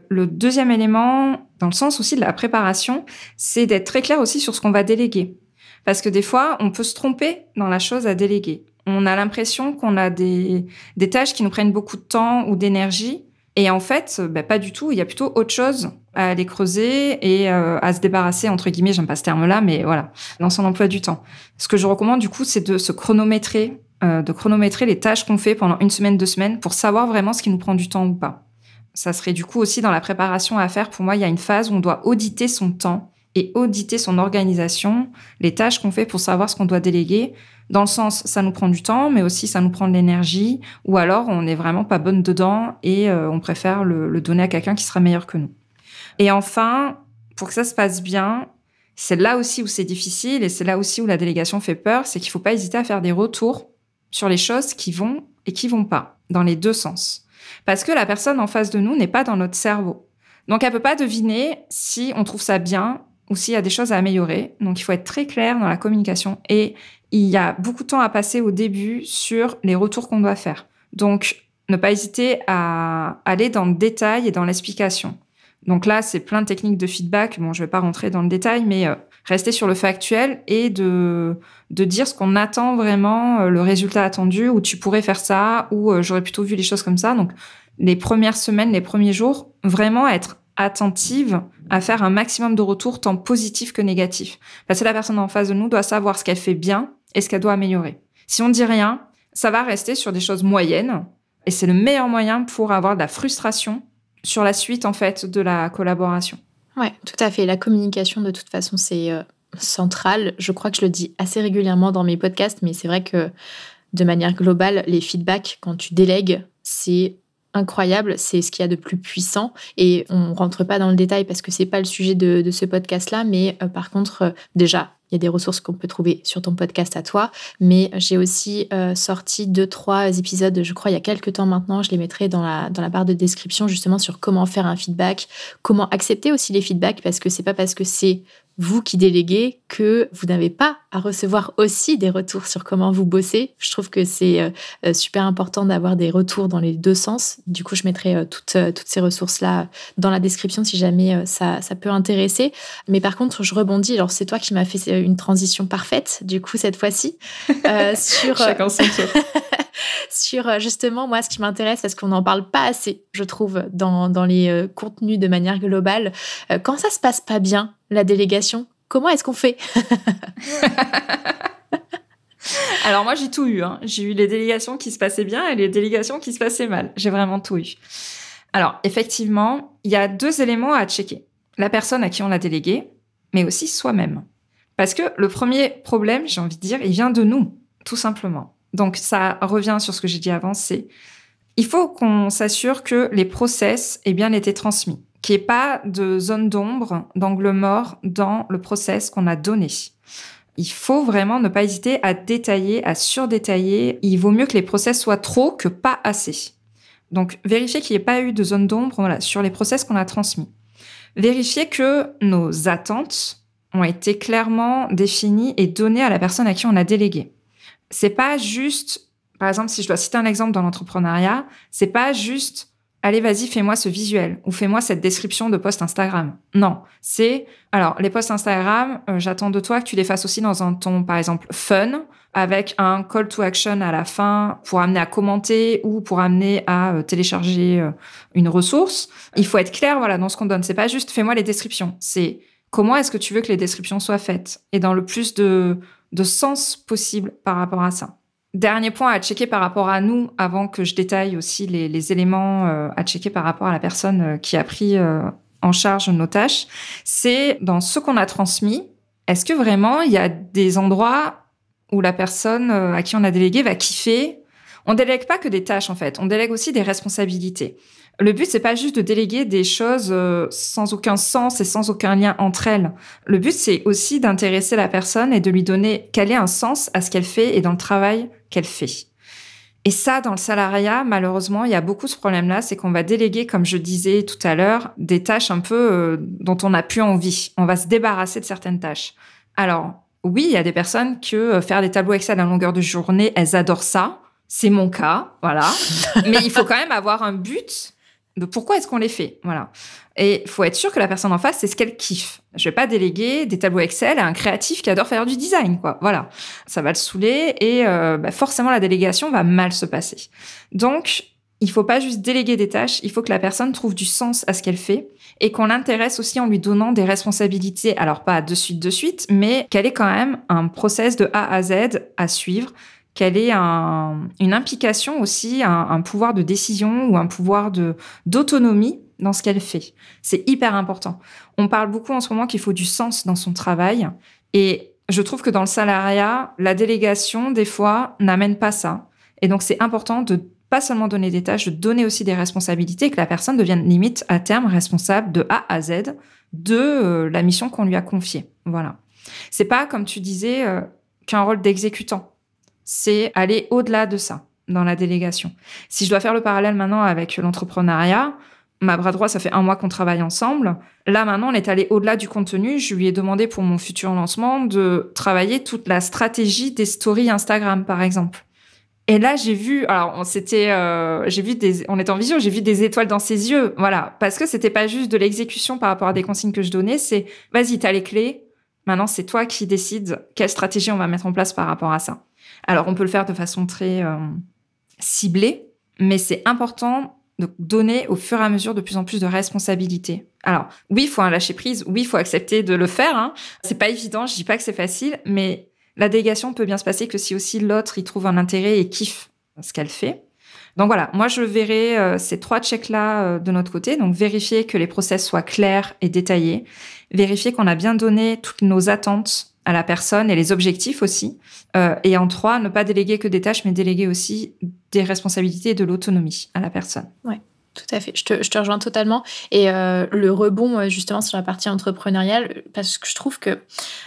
Le deuxième élément, dans le sens aussi de la préparation, c'est d'être très clair aussi sur ce qu'on va déléguer. Parce que des fois, on peut se tromper dans la chose à déléguer. On a l'impression qu'on a des, des tâches qui nous prennent beaucoup de temps ou d'énergie, et en fait, bah, pas du tout. Il y a plutôt autre chose à aller creuser et euh, à se débarrasser, entre guillemets, j'aime pas ce terme-là, mais voilà, dans son emploi du temps. Ce que je recommande, du coup, c'est de se chronométrer, euh, de chronométrer les tâches qu'on fait pendant une semaine, deux semaines pour savoir vraiment ce qui nous prend du temps ou pas. Ça serait du coup aussi dans la préparation à faire. Pour moi, il y a une phase où on doit auditer son temps et auditer son organisation, les tâches qu'on fait pour savoir ce qu'on doit déléguer. Dans le sens, ça nous prend du temps, mais aussi ça nous prend de l'énergie, ou alors on n'est vraiment pas bonne dedans et euh, on préfère le, donner à quelqu'un qui sera meilleur que nous. Et enfin, pour que ça se passe bien, c'est là aussi où c'est difficile et c'est là aussi où la délégation fait peur, c'est qu'il faut pas hésiter à faire des retours sur les choses qui vont et qui vont pas. dans les deux sens. Parce que la personne en face de nous n'est pas dans notre cerveau. Donc, elle peut pas deviner si on trouve ça bien ou s'il y a des choses à améliorer. Donc, il faut être très clair dans la communication. Et il y a beaucoup de temps à passer au début sur les retours qu'on doit faire. Donc, ne pas hésiter à aller dans le détail et dans l'explication. Donc là, c'est plein de techniques de feedback. Bon, je vais pas rentrer dans le détail, mais euh, rester sur le factuel et de, dire ce qu'on attend vraiment, euh, le résultat attendu, ou tu pourrais faire ça, ou euh, j'aurais plutôt vu les choses comme ça. Donc, les premières semaines, les premiers jours, vraiment être attentive à faire un maximum de retours, tant positifs que négatifs. Parce que la personne en face de nous doit savoir ce qu'elle fait bien et ce qu'elle doit améliorer. Si on dit rien, ça va rester sur des choses moyennes, et c'est le meilleur moyen pour avoir de la frustration sur la suite en fait de la collaboration. Ouais, tout à fait. La communication de toute façon c'est euh, central. Je crois que je le dis assez régulièrement dans mes podcasts, mais c'est vrai que de manière globale, les feedbacks quand tu délègues, c'est incroyable, c'est ce qu'il y a de plus puissant et on rentre pas dans le détail parce que c'est pas le sujet de, ce podcast là, mais euh, par contre euh, déjà il y a des ressources qu'on peut trouver sur ton podcast à toi, mais j'ai aussi euh, sorti deux, trois épisodes, je crois, il y a quelques temps maintenant. Je les mettrai dans la, dans la barre de description, justement, sur comment faire un feedback, comment accepter aussi les feedbacks, parce que c'est pas parce que c'est vous qui déléguez que vous n'avez pas à recevoir aussi des retours sur comment vous bossez. Je trouve que c'est euh, euh, super important d'avoir des retours dans les deux sens. Du coup, je mettrai euh, toutes, toutes ces ressources-là dans la description si jamais ça, ça peut intéresser. Mais par contre, je rebondis. Alors, c'est toi qui m'as fait une transition parfaite, du coup, cette fois-ci. sur, Chacun son tour. sur justement, moi, ce qui m'intéresse, parce qu'on n'en parle pas assez, je trouve, dans, dans les contenus de manière globale. quand ça se passe pas bien, la délégation Comment est-ce qu'on fait Alors moi j'ai tout eu. Hein. J'ai eu les délégations qui se passaient bien et les délégations qui se passaient mal. J'ai vraiment tout eu. Alors effectivement, il y a deux éléments à checker. La personne à qui on l'a délégué, mais aussi soi-même. Parce que le premier problème, j'ai envie de dire, il vient de nous, tout simplement. Donc ça revient sur ce que j'ai dit avant, c'est il faut qu'on s'assure que les process aient bien été transmis qu'il n'y ait pas de zone d'ombre, d'angle mort dans le process qu'on a donné. Il faut vraiment ne pas hésiter à détailler, à surdétailler. Il vaut mieux que les process soient trop que pas assez. Donc, vérifier qu'il n'y ait pas eu de zone d'ombre voilà, sur les process qu'on a transmis. Vérifier que nos attentes ont été clairement définies et données à la personne à qui on a délégué. C'est pas juste, par exemple, si je dois citer un exemple dans l'entrepreneuriat, c'est pas juste allez, vas-y, fais-moi ce visuel ou fais-moi cette description de post Instagram. Non, c'est alors les posts Instagram, euh, j'attends de toi que tu les fasses aussi dans un ton, par exemple, fun, avec un call to action à la fin pour amener à commenter ou pour amener à euh, télécharger euh, une ressource. Il faut être clair, voilà, dans ce qu'on donne. C'est pas juste fais-moi les descriptions. C'est comment est-ce que tu veux que les descriptions soient faites et dans le plus de, de sens possible par rapport à ça. Dernier point à checker par rapport à nous, avant que je détaille aussi les, éléments euh, à checker par rapport à la personne euh, qui a pris euh, en charge nos tâches, c'est dans ce qu'on a transmis, est-ce que vraiment il y a des endroits où la personne à qui on a délégué va kiffer? On délègue pas que des tâches en fait, on délègue aussi des responsabilités. Le but, c'est pas juste de déléguer des choses euh, sans aucun sens et sans aucun lien entre elles. Le but, c'est aussi d'intéresser la personne et de lui donner quel est un sens à ce qu'elle fait et dans le travail qu'elle fait. Et ça, dans le salariat, malheureusement, il y a beaucoup ce problème-là, c'est qu'on va déléguer, comme je disais tout à l'heure, des tâches un peu euh, dont on n'a plus envie. On va se débarrasser de certaines tâches. Alors, oui, il y a des personnes que euh, faire des tableaux Excel à longueur de journée, elles adorent ça. C'est mon cas, voilà. Mais il faut quand même avoir un but de pourquoi est-ce qu'on les fait. Voilà. Et faut être sûr que la personne en face, c'est ce qu'elle kiffe. Je vais pas déléguer des tableaux Excel à un créatif qui adore faire du design, quoi. Voilà. Ça va le saouler et euh, bah, forcément la délégation va mal se passer. Donc, il faut pas juste déléguer des tâches, il faut que la personne trouve du sens à ce qu'elle fait et qu'on l'intéresse aussi en lui donnant des responsabilités. Alors pas de suite de suite, mais qu'elle ait quand même un process de A à Z à suivre qu'elle ait une implication aussi, un, pouvoir de décision ou un pouvoir d'autonomie dans ce qu'elle fait. C'est hyper important. On parle beaucoup en ce moment qu'il faut du sens dans son travail et je trouve que dans le salariat, la délégation, des fois, n'amène pas ça. Et donc, c'est important de pas seulement donner des tâches, de donner aussi des responsabilités, que la personne devienne limite à terme responsable de A à Z de euh, la mission qu'on lui a confiée. Voilà. C'est pas, comme tu disais, euh, qu'un rôle d'exécutant c'est aller au-delà de ça. dans la délégation. Si je dois faire le parallèle maintenant avec l'entrepreneuriat, ma bras droit, ça fait un mois qu'on travaille ensemble. Là, maintenant, on est allé au-delà du contenu. Je lui ai demandé pour mon futur lancement de travailler toute la stratégie des stories Instagram, par exemple. Et là, j'ai vu, alors on s'était, euh, j'ai vu on était en vision, j'ai vu des étoiles dans ses yeux, voilà, parce que c'était pas juste de l'exécution par rapport à des consignes que je donnais, c'est, vas-y, t'as les clés, maintenant c'est toi qui décides quelle stratégie on va mettre en place par rapport à ça. Alors on peut le faire de façon très euh, ciblée, mais c'est important de donner au fur et à mesure de plus en plus de responsabilités. Alors oui, il faut un lâcher prise, oui, il faut accepter de le faire. Hein. C'est pas évident, je dis pas que c'est facile, mais la délégation peut bien se passer que si aussi l'autre y trouve un intérêt et kiffe ce qu'elle fait. Donc voilà, moi je verrai euh, ces trois checks-là euh, de notre côté. Donc vérifier que les process soient clairs et détaillés, vérifier qu'on a bien donné toutes nos attentes à la personne et les objectifs aussi. Euh, et en trois, ne pas déléguer que des tâches, mais déléguer aussi des responsabilités et de l'autonomie à la personne. Ouais. Tout à fait, je te, rejoins totalement. Et euh, le rebond, euh, justement, sur la partie entrepreneuriale, parce que je trouve que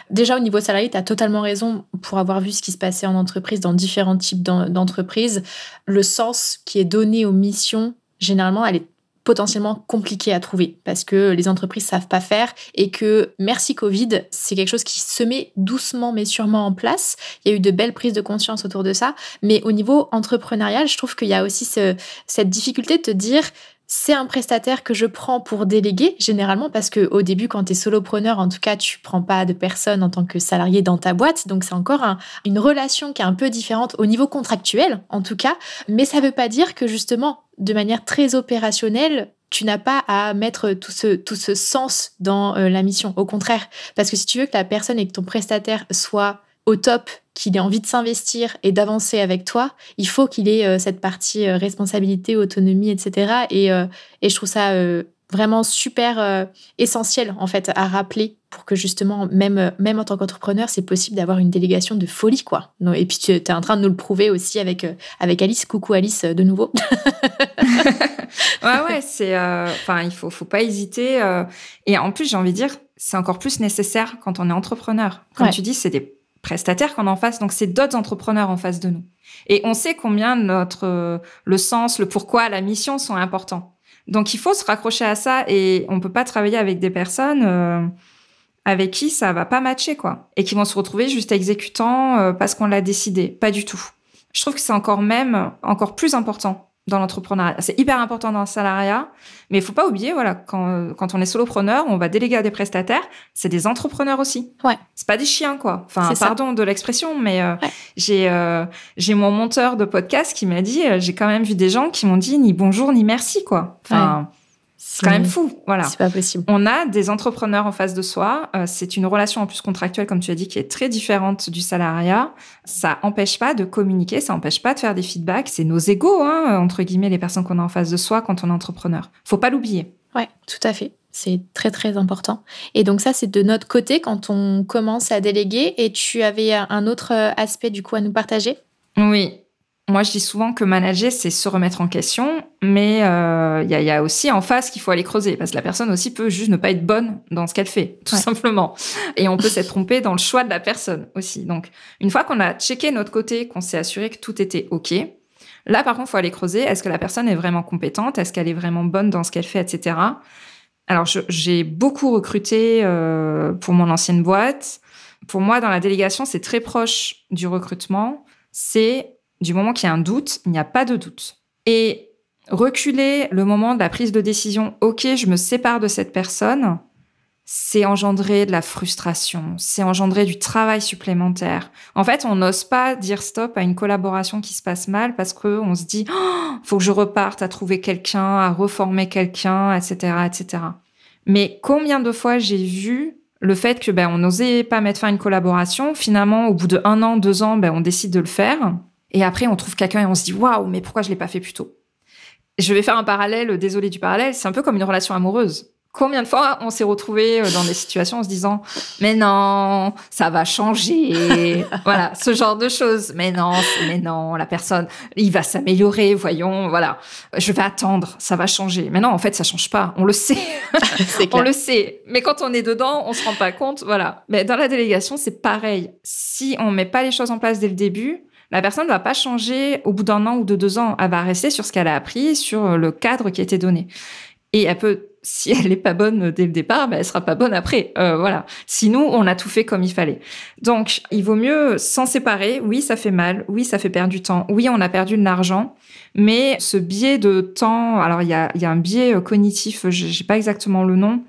déjà au niveau salarié, tu as totalement raison pour avoir vu ce qui se passait en entreprise, dans différents types d'entreprises. Le sens qui est donné aux missions, généralement, elle est potentiellement compliqué à trouver parce que les entreprises savent pas faire et que merci Covid, c'est quelque chose qui se met doucement mais sûrement en place. Il y a eu de belles prises de conscience autour de ça, mais au niveau entrepreneurial, je trouve qu'il y a aussi cette difficulté de te dire c'est un prestataire que je prends pour déléguer, généralement, parce que au début, quand tu es solopreneur, en tout cas, tu prends pas de personne en tant que salarié dans ta boîte. Donc, c'est encore une relation qui est un peu différente au niveau contractuel, en tout cas. Mais ça veut pas dire que justement, de manière très opérationnelle, tu n'as pas à mettre tout ce, tout ce sens dans euh, la mission. Au contraire, parce que si tu veux que la personne et que ton prestataire soit au top, qu'il ait envie de s'investir et d'avancer avec toi, il faut qu'il ait euh, cette partie euh, responsabilité, autonomie, etc. Et, euh, et je trouve ça vraiment super essentiel en fait à rappeler pour que justement, même, même en tant qu'entrepreneur, c'est possible d'avoir une délégation de folie, quoi. Et puis tu es en train de nous le prouver aussi avec, avec Alice. Coucou Alice, de nouveau. ouais, ouais, c'est... Enfin, il faut, faut pas hésiter. et en plus, j'ai envie de dire, c'est encore plus nécessaire quand on est entrepreneur. Comme tu dis, c'est des prestataires qu'on en face, donc c'est d'autres entrepreneurs en face de nous. Et on sait combien notre euh, le sens, le pourquoi, la mission sont importants. Donc il faut se raccrocher à ça et on peut pas travailler avec des personnes euh, avec qui ça va pas matcher quoi et qui vont se retrouver juste exécutant euh, parce qu'on l'a décidé. Pas du tout. Je trouve que c'est encore même encore plus important dans l'entrepreneuriat. C'est hyper important dans le salariat, mais il faut pas oublier, voilà, quand, quand on est solopreneur, on va déléguer à des prestataires, c'est des entrepreneurs aussi. Ouais. C'est pas des chiens, quoi. Enfin, pardon de l'expression, mais euh, j'ai euh, j'ai mon monteur de podcast qui m'a dit, euh, j'ai quand même vu des gens qui m'ont dit ni bonjour ni merci, quoi. Enfin, c'est quand même fou, voilà. C'est pas possible. On a des entrepreneurs en face de soi. Euh, c'est une relation en plus contractuelle, comme tu as dit, qui est très différente du salariat. Ça empêche pas de communiquer, ça empêche pas de faire des feedbacks. C'est nos égaux, hein, entre guillemets, les personnes qu'on a en face de soi quand on est entrepreneur. Faut pas l'oublier. Ouais, tout à fait. C'est très très important. Et donc ça, c'est de notre côté quand on commence à déléguer. Et tu avais un autre aspect du coup à nous partager? Oui, moi, je dis souvent que manager, c'est se remettre en question, mais il euh, y, a, aussi en face qu'il faut aller creuser, parce que la personne aussi peut juste ne pas être bonne dans ce qu'elle fait, tout simplement. Et on peut s'être trompé dans le choix de la personne aussi. Donc, une fois qu'on a checké notre côté, qu'on s'est assuré que tout était OK, là, par contre, il faut aller creuser. Est-ce que la personne est vraiment compétente Est-ce qu'elle est vraiment bonne dans ce qu'elle fait, etc. Alors, j'ai beaucoup recruté euh, pour mon ancienne boîte. Pour moi, dans la délégation, c'est très proche du recrutement. C'est du moment qu'il y a un doute, il n'y a pas de doute. Et reculer le moment de la prise de décision, ok, je me sépare de cette personne, c'est engendrer de la frustration, c'est engendrer du travail supplémentaire. En fait, on n'ose pas dire stop à une collaboration qui se passe mal parce qu'on se dit, oh, faut que je reparte à trouver quelqu'un, à reformer quelqu'un, etc., etc. Mais combien de fois j'ai vu le fait que ben on n'osait pas mettre fin à une collaboration, finalement au bout de un an, deux ans, ben on décide de le faire et après, on trouve quelqu'un et on se dit waouh, mais pourquoi je l'ai pas fait plus tôt? Je vais faire un parallèle, désolé du parallèle, c'est un peu comme une relation amoureuse. Combien de fois on s'est retrouvé euh, dans des situations en se disant mais non ça va changer. Voilà ce genre de choses. Mais non mais non la personne il va s'améliorer voyons voilà. Je vais attendre ça va changer. Mais non en fait ça change pas. On le sait. On le sait. Mais quand on est dedans on se rend pas compte voilà. Mais dans la délégation c'est pareil. Si on met pas les choses en place dès le début La personne ne va pas changer au bout d'un an ou de deux ans. Elle va rester sur ce qu'elle a appris, sur le cadre qui a été donné. Et elle peut, si elle n'est pas bonne dès le départ, ben elle sera pas bonne après. Euh, voilà. Sinon, on a tout fait comme il fallait. Donc, il vaut mieux s'en séparer. Oui, ça fait mal. Oui, ça fait perdre du temps. Oui, on a perdu de l'argent. Mais ce biais de temps, alors il y a, y a un biais cognitif, j'ai pas exactement le nom,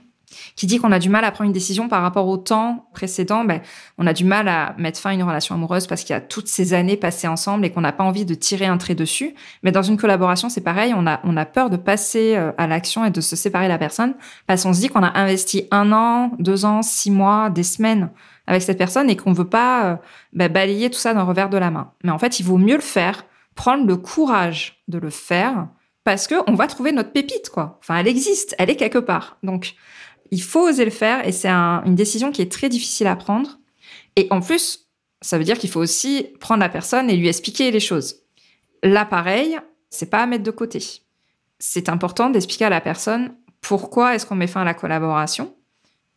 qui dit qu'on a du mal à prendre une décision par rapport au temps précédent, ben, on a du mal à mettre fin à une relation amoureuse parce qu'il y a toutes ces années passées ensemble et qu'on n'a pas envie de tirer un trait dessus. Mais dans une collaboration, c'est pareil, on a, on a peur de passer euh, à l'action et de se séparer de la personne parce qu'on se dit qu'on a investi un an, deux ans, six mois, des semaines avec cette personne et qu'on veut pas euh, ben, balayer tout ça d'un revers de la main. Mais en fait, il vaut mieux le faire, prendre le courage de le faire parce que on va trouver notre pépite, quoi. Enfin, elle existe, elle est quelque part. Donc, il faut oser le faire et c'est une décision qui est très difficile à prendre. Et en plus, ça veut dire qu'il faut aussi prendre la personne et lui expliquer les choses. Là, pareil, c'est pas à mettre de côté. C'est important d'expliquer à la personne pourquoi est-ce qu'on met fin à la collaboration.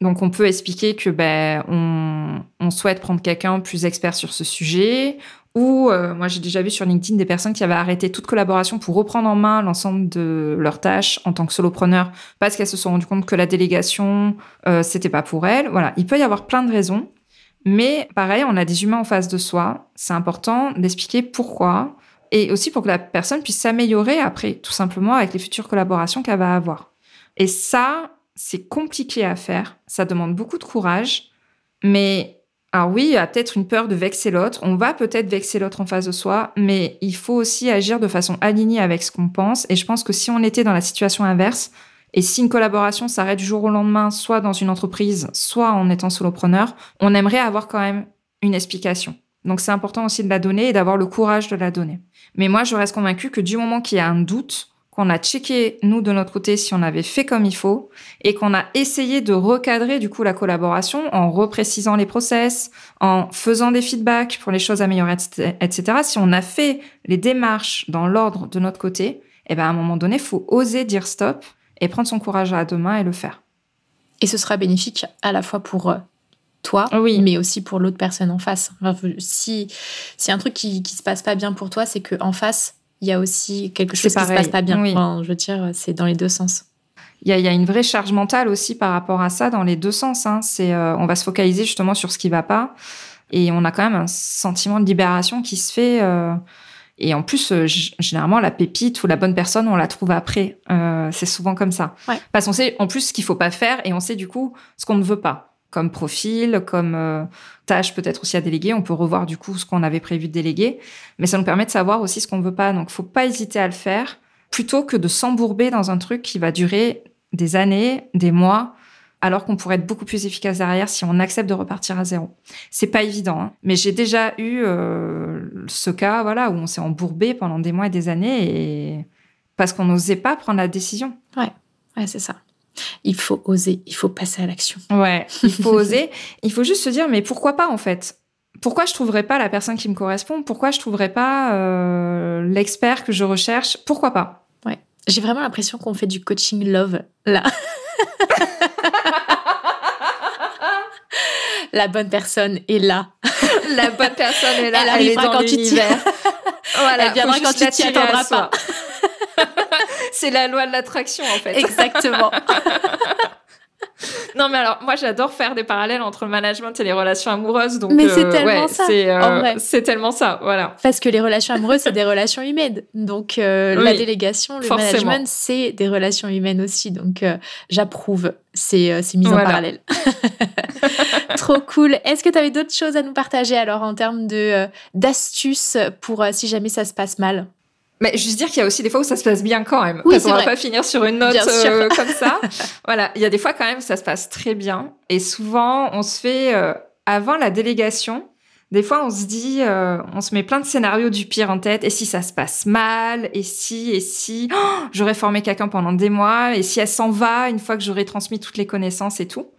Donc, on peut expliquer que ben on, on souhaite prendre quelqu'un plus expert sur ce sujet, ou euh, moi j'ai déjà vu sur LinkedIn des personnes qui avaient arrêté toute collaboration pour reprendre en main l'ensemble de leurs tâches en tant que solopreneur parce qu'elles se sont rendues compte que la délégation euh, c'était pas pour elles. Voilà, il peut y avoir plein de raisons, mais pareil, on a des humains en face de soi. C'est important d'expliquer pourquoi et aussi pour que la personne puisse s'améliorer après, tout simplement avec les futures collaborations qu'elle va avoir. Et ça, c'est compliqué à faire. Ça demande beaucoup de courage, mais alors oui, il y a peut-être une peur de vexer l'autre. On va peut-être vexer l'autre en face de soi, mais il faut aussi agir de façon alignée avec ce qu'on pense. Et je pense que si on était dans la situation inverse, et si une collaboration s'arrête du jour au lendemain, soit dans une entreprise, soit en étant solopreneur, on aimerait avoir quand même une explication. Donc c'est important aussi de la donner et d'avoir le courage de la donner. Mais moi, je reste convaincue que du moment qu'il y a un doute, qu'on a checké, nous, de notre côté, si on avait fait comme il faut, et qu'on a essayé de recadrer, du coup, la collaboration en reprécisant les process, en faisant des feedbacks pour les choses améliorées, etc. Si on a fait les démarches dans l'ordre de notre côté, eh ben, à un moment donné, il faut oser dire stop et prendre son courage à deux mains et le faire. Et ce sera bénéfique à la fois pour euh, toi, oui. mais aussi pour l'autre personne en face. si, si un truc qui, qui se passe pas bien pour toi, c'est que en face, il y a aussi quelque chose qui se passe pas bien. je veux dire, c'est dans les deux sens. Il y, a, une vraie charge mentale aussi par rapport à ça dans les deux sens. Hein. C'est, euh, on va se focaliser justement sur ce qui va pas, et on a quand même un sentiment de libération qui se fait. Euh, et en plus, euh, généralement, la pépite ou la bonne personne, on la trouve après. c'est souvent comme ça. Parce qu'on sait en plus ce qu'il faut pas faire, et on sait du coup ce qu'on ne veut pas comme profil, comme euh, tâche peut-être aussi à déléguer. On peut revoir du coup ce qu'on avait prévu de déléguer, mais ça nous permet de savoir aussi ce qu'on veut pas. Donc, faut pas hésiter à le faire plutôt que de s'embourber dans un truc qui va durer des années, des mois, alors qu'on pourrait être beaucoup plus efficace derrière si on accepte de repartir à zéro. C'est pas évident, hein. mais j'ai déjà eu euh, ce cas, voilà, où on s'est embourbé pendant des mois et des années parce qu'on n'osait pas prendre la décision. Ouais, ouais, c'est ça. Il faut oser, il faut passer à l'action. Ouais, il faut oser. Il faut juste se dire, mais pourquoi pas en fait? Pourquoi je trouverais pas la personne qui me correspond? Pourquoi je trouverais pas euh, l'expert que je recherche? Pourquoi pas? Ouais. J'ai vraiment l'impression qu'on fait du coaching love là. la bonne personne est là. La bonne personne est là. Elle, arrivera quand tu t'y voilà, Elle viendra quand tu t'y attendras pas. C'est la loi de l'attraction en fait. Exactement. non mais alors moi j'adore faire des parallèles entre le management et les relations amoureuses donc mais c'est euh, tellement ça euh, c'est tellement ça voilà. Parce que les relations amoureuses c'est des relations humaines. Donc euh, la délégation le management c'est des relations humaines aussi. Donc j'approuve ces, ces mises en parallèle. Trop cool. Est-ce que tu avais d'autres choses à nous partager alors en termes de d'astuces pour si jamais ça se passe mal? Mais juste dire qu'il y a aussi des fois où ça se passe bien quand même. Oui, parce qu'on va pas finir sur une note euh, comme ça. voilà, il y a des fois quand même où ça se passe très bien. Et souvent, on se fait euh, avant la délégation. Des fois, on se dit, euh, on se met plein de scénarios du pire en tête. Et si ça se passe mal? Et si? Et si? Oh, J'aurais formé quelqu'un pendant des mois. Et si elle s'en va une fois que j'aurais transmis toutes les connaissances et tout?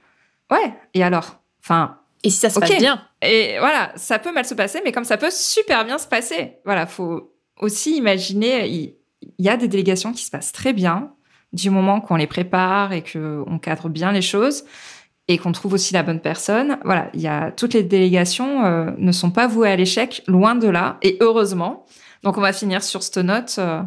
Ouais. Et alors? Enfin. Et si ça se passe bien? Et voilà, ça peut mal se passer, mais comme ça peut super bien se passer. Voilà, faut aussi imaginer, il, y a des délégations qui se passent très bien du moment qu'on les prépare et qu'on cadre bien les choses. et qu'on trouve aussi la bonne personne. Voilà, il y a toutes les délégations euh, ne sont pas vouées à l'échec, loin de là, et heureusement. Donc on va finir sur cette note. Euh,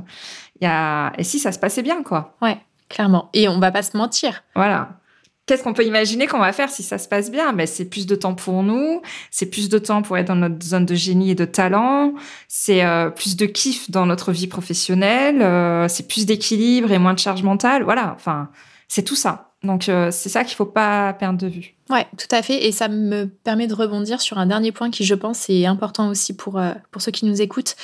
y a et si ça se passait bien quoi. Ouais, clairement. Et on va pas se mentir. Voilà. Qu'est-ce qu'on peut imaginer qu'on va faire si ça se passe bien? Ben, C'est plus de temps pour nous, c'est plus de temps pour être dans notre zone de génie et de talent, c'est euh, plus de kiff dans notre vie professionnelle, euh, c'est plus d'équilibre et moins de charge mentale. Voilà, enfin, c'est tout ça. Donc, euh, c'est ça qu'il faut pas perdre de vue. Ouais, tout à fait. Et ça me permet de rebondir sur un dernier point qui, je pense, est important aussi pour, pour ceux qui nous écoutent.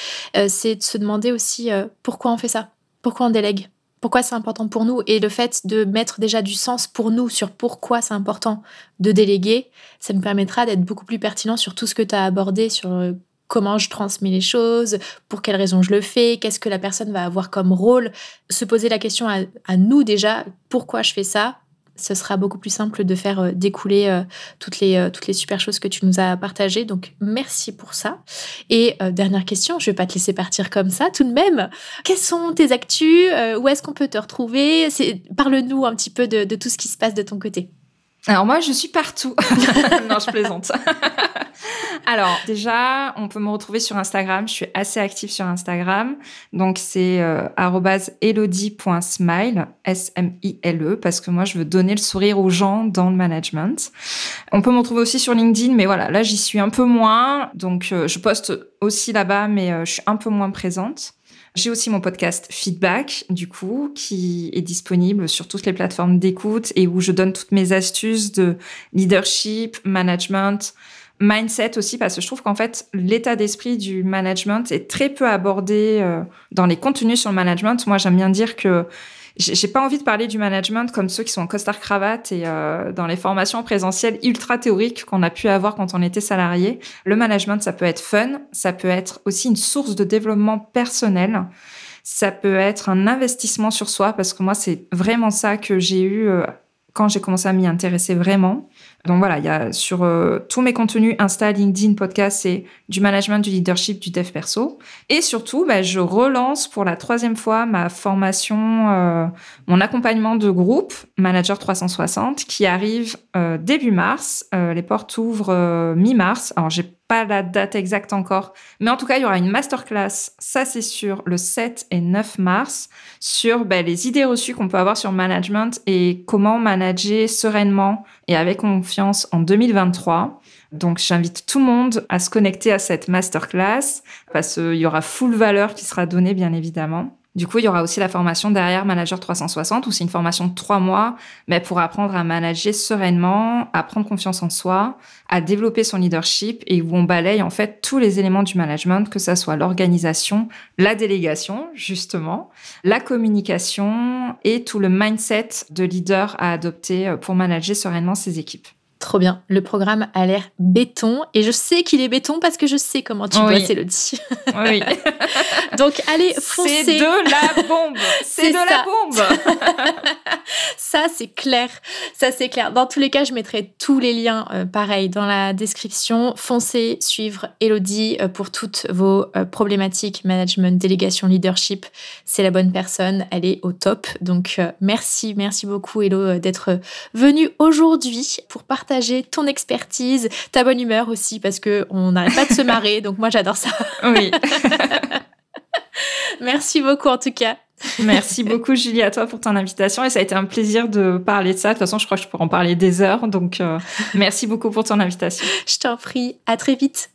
c'est de se demander aussi pourquoi on fait ça, pourquoi on délègue? Pourquoi c'est important pour nous et le fait de mettre déjà du sens pour nous sur pourquoi c'est important de déléguer, ça me permettra d'être beaucoup plus pertinent sur tout ce que tu as abordé sur euh, comment je transmets les choses, pour quelles raisons je le fais, qu'est-ce que la personne va avoir comme rôle, se poser la question à, à nous déjà, pourquoi je fais ça, ce sera beaucoup plus simple de faire euh, découler euh, toutes les, euh, toutes les super choses que tu nous as partagées. Donc, merci pour ça. Et dernière question, je vais pas te laisser partir comme ça tout de même. Quelles sont tes actus? Où est-ce qu'on peut te retrouver? Parle-nous un petit peu de tout ce qui se passe de ton côté. Alors moi, je suis partout. non, je plaisante. Alors déjà, on peut me retrouver sur Instagram. Je suis assez active sur Instagram. Donc c'est euh, elodie.smile, S-M-I-L-E, parce que moi, je veux donner le sourire aux gens dans le management. On peut me retrouver aussi sur LinkedIn, mais voilà, là, j'y suis un peu moins. Donc euh, je poste aussi là-bas, mais euh, je suis un peu moins présente. J'ai aussi mon podcast Feedback, du coup, qui est disponible sur toutes les plateformes d'écoute et où je donne toutes mes astuces de leadership, management, mindset aussi, parce que je trouve qu'en fait, l'état d'esprit du management est très peu abordé euh, dans les contenus sur le management. Moi, j'aime bien dire que j'ai pas envie de parler du management comme ceux qui sont en costard cravate et euh, dans les formations présentielles ultra théoriques qu'on a pu avoir quand on était salarié. Le management, ça peut être fun, ça peut être aussi une source de développement personnel. Ça peut être un investissement sur soi parce que moi, c'est vraiment ça que j'ai eu euh, quand j'ai commencé à m'y intéresser vraiment. Donc voilà, il y a sur euh, tous mes contenus Insta, LinkedIn, podcast, c'est du management, du leadership, du dev perso. Et surtout, bah, je relance pour la troisième fois ma formation, euh, mon accompagnement de groupe Manager 360 qui arrive euh, début mars. les portes ouvrent mi-mars. Alors j'ai pas la date exacte encore, mais en tout cas, il y aura une masterclass, ça c'est sûr, le 7 et 9 mars, sur bah, les idées reçues qu'on peut avoir sur management et comment manager sereinement et avec confiance en 2023. Donc j'invite tout le monde à se connecter à cette masterclass parce qu'il y aura full valeur qui sera donnée bien évidemment. Du coup, il y aura aussi la formation derrière Manager 360 où c'est une formation de trois mois, mais pour apprendre à manager sereinement, à prendre confiance en soi, à développer son leadership et où on balaye en fait tous les éléments du management, que ça soit l'organisation, la délégation, justement, la communication et tout le mindset de leader à adopter pour manager sereinement ses équipes. Trop bien. Le programme a l'air béton et je sais qu'il est béton parce que je sais comment tu oui. bosses, Elodie. Oui. Donc allez, foncez. C'est de la bombe. C'est de la bombe. ça, c'est clair. Ça, c'est clair. Dans tous les cas, je mettrai tous les liens, euh, pareil, dans la description. Foncez suivre Elodie euh, pour toutes vos euh, problématiques, management, délégation, leadership. C'est la bonne personne. Elle est au top. Donc merci, merci beaucoup, Elo, d'être venue aujourd'hui pour partager ton expertise, ta bonne humeur aussi, parce que on n'arrête pas de se marrer. donc moi, j'adore ça. Oui. Merci beaucoup en tout cas. Merci beaucoup Julie à toi pour ton invitation et ça a été un plaisir de parler de ça. De toute façon, je crois que je pourrais en parler des heures. Donc, euh, merci beaucoup pour ton invitation. Je t'en prie. À très vite.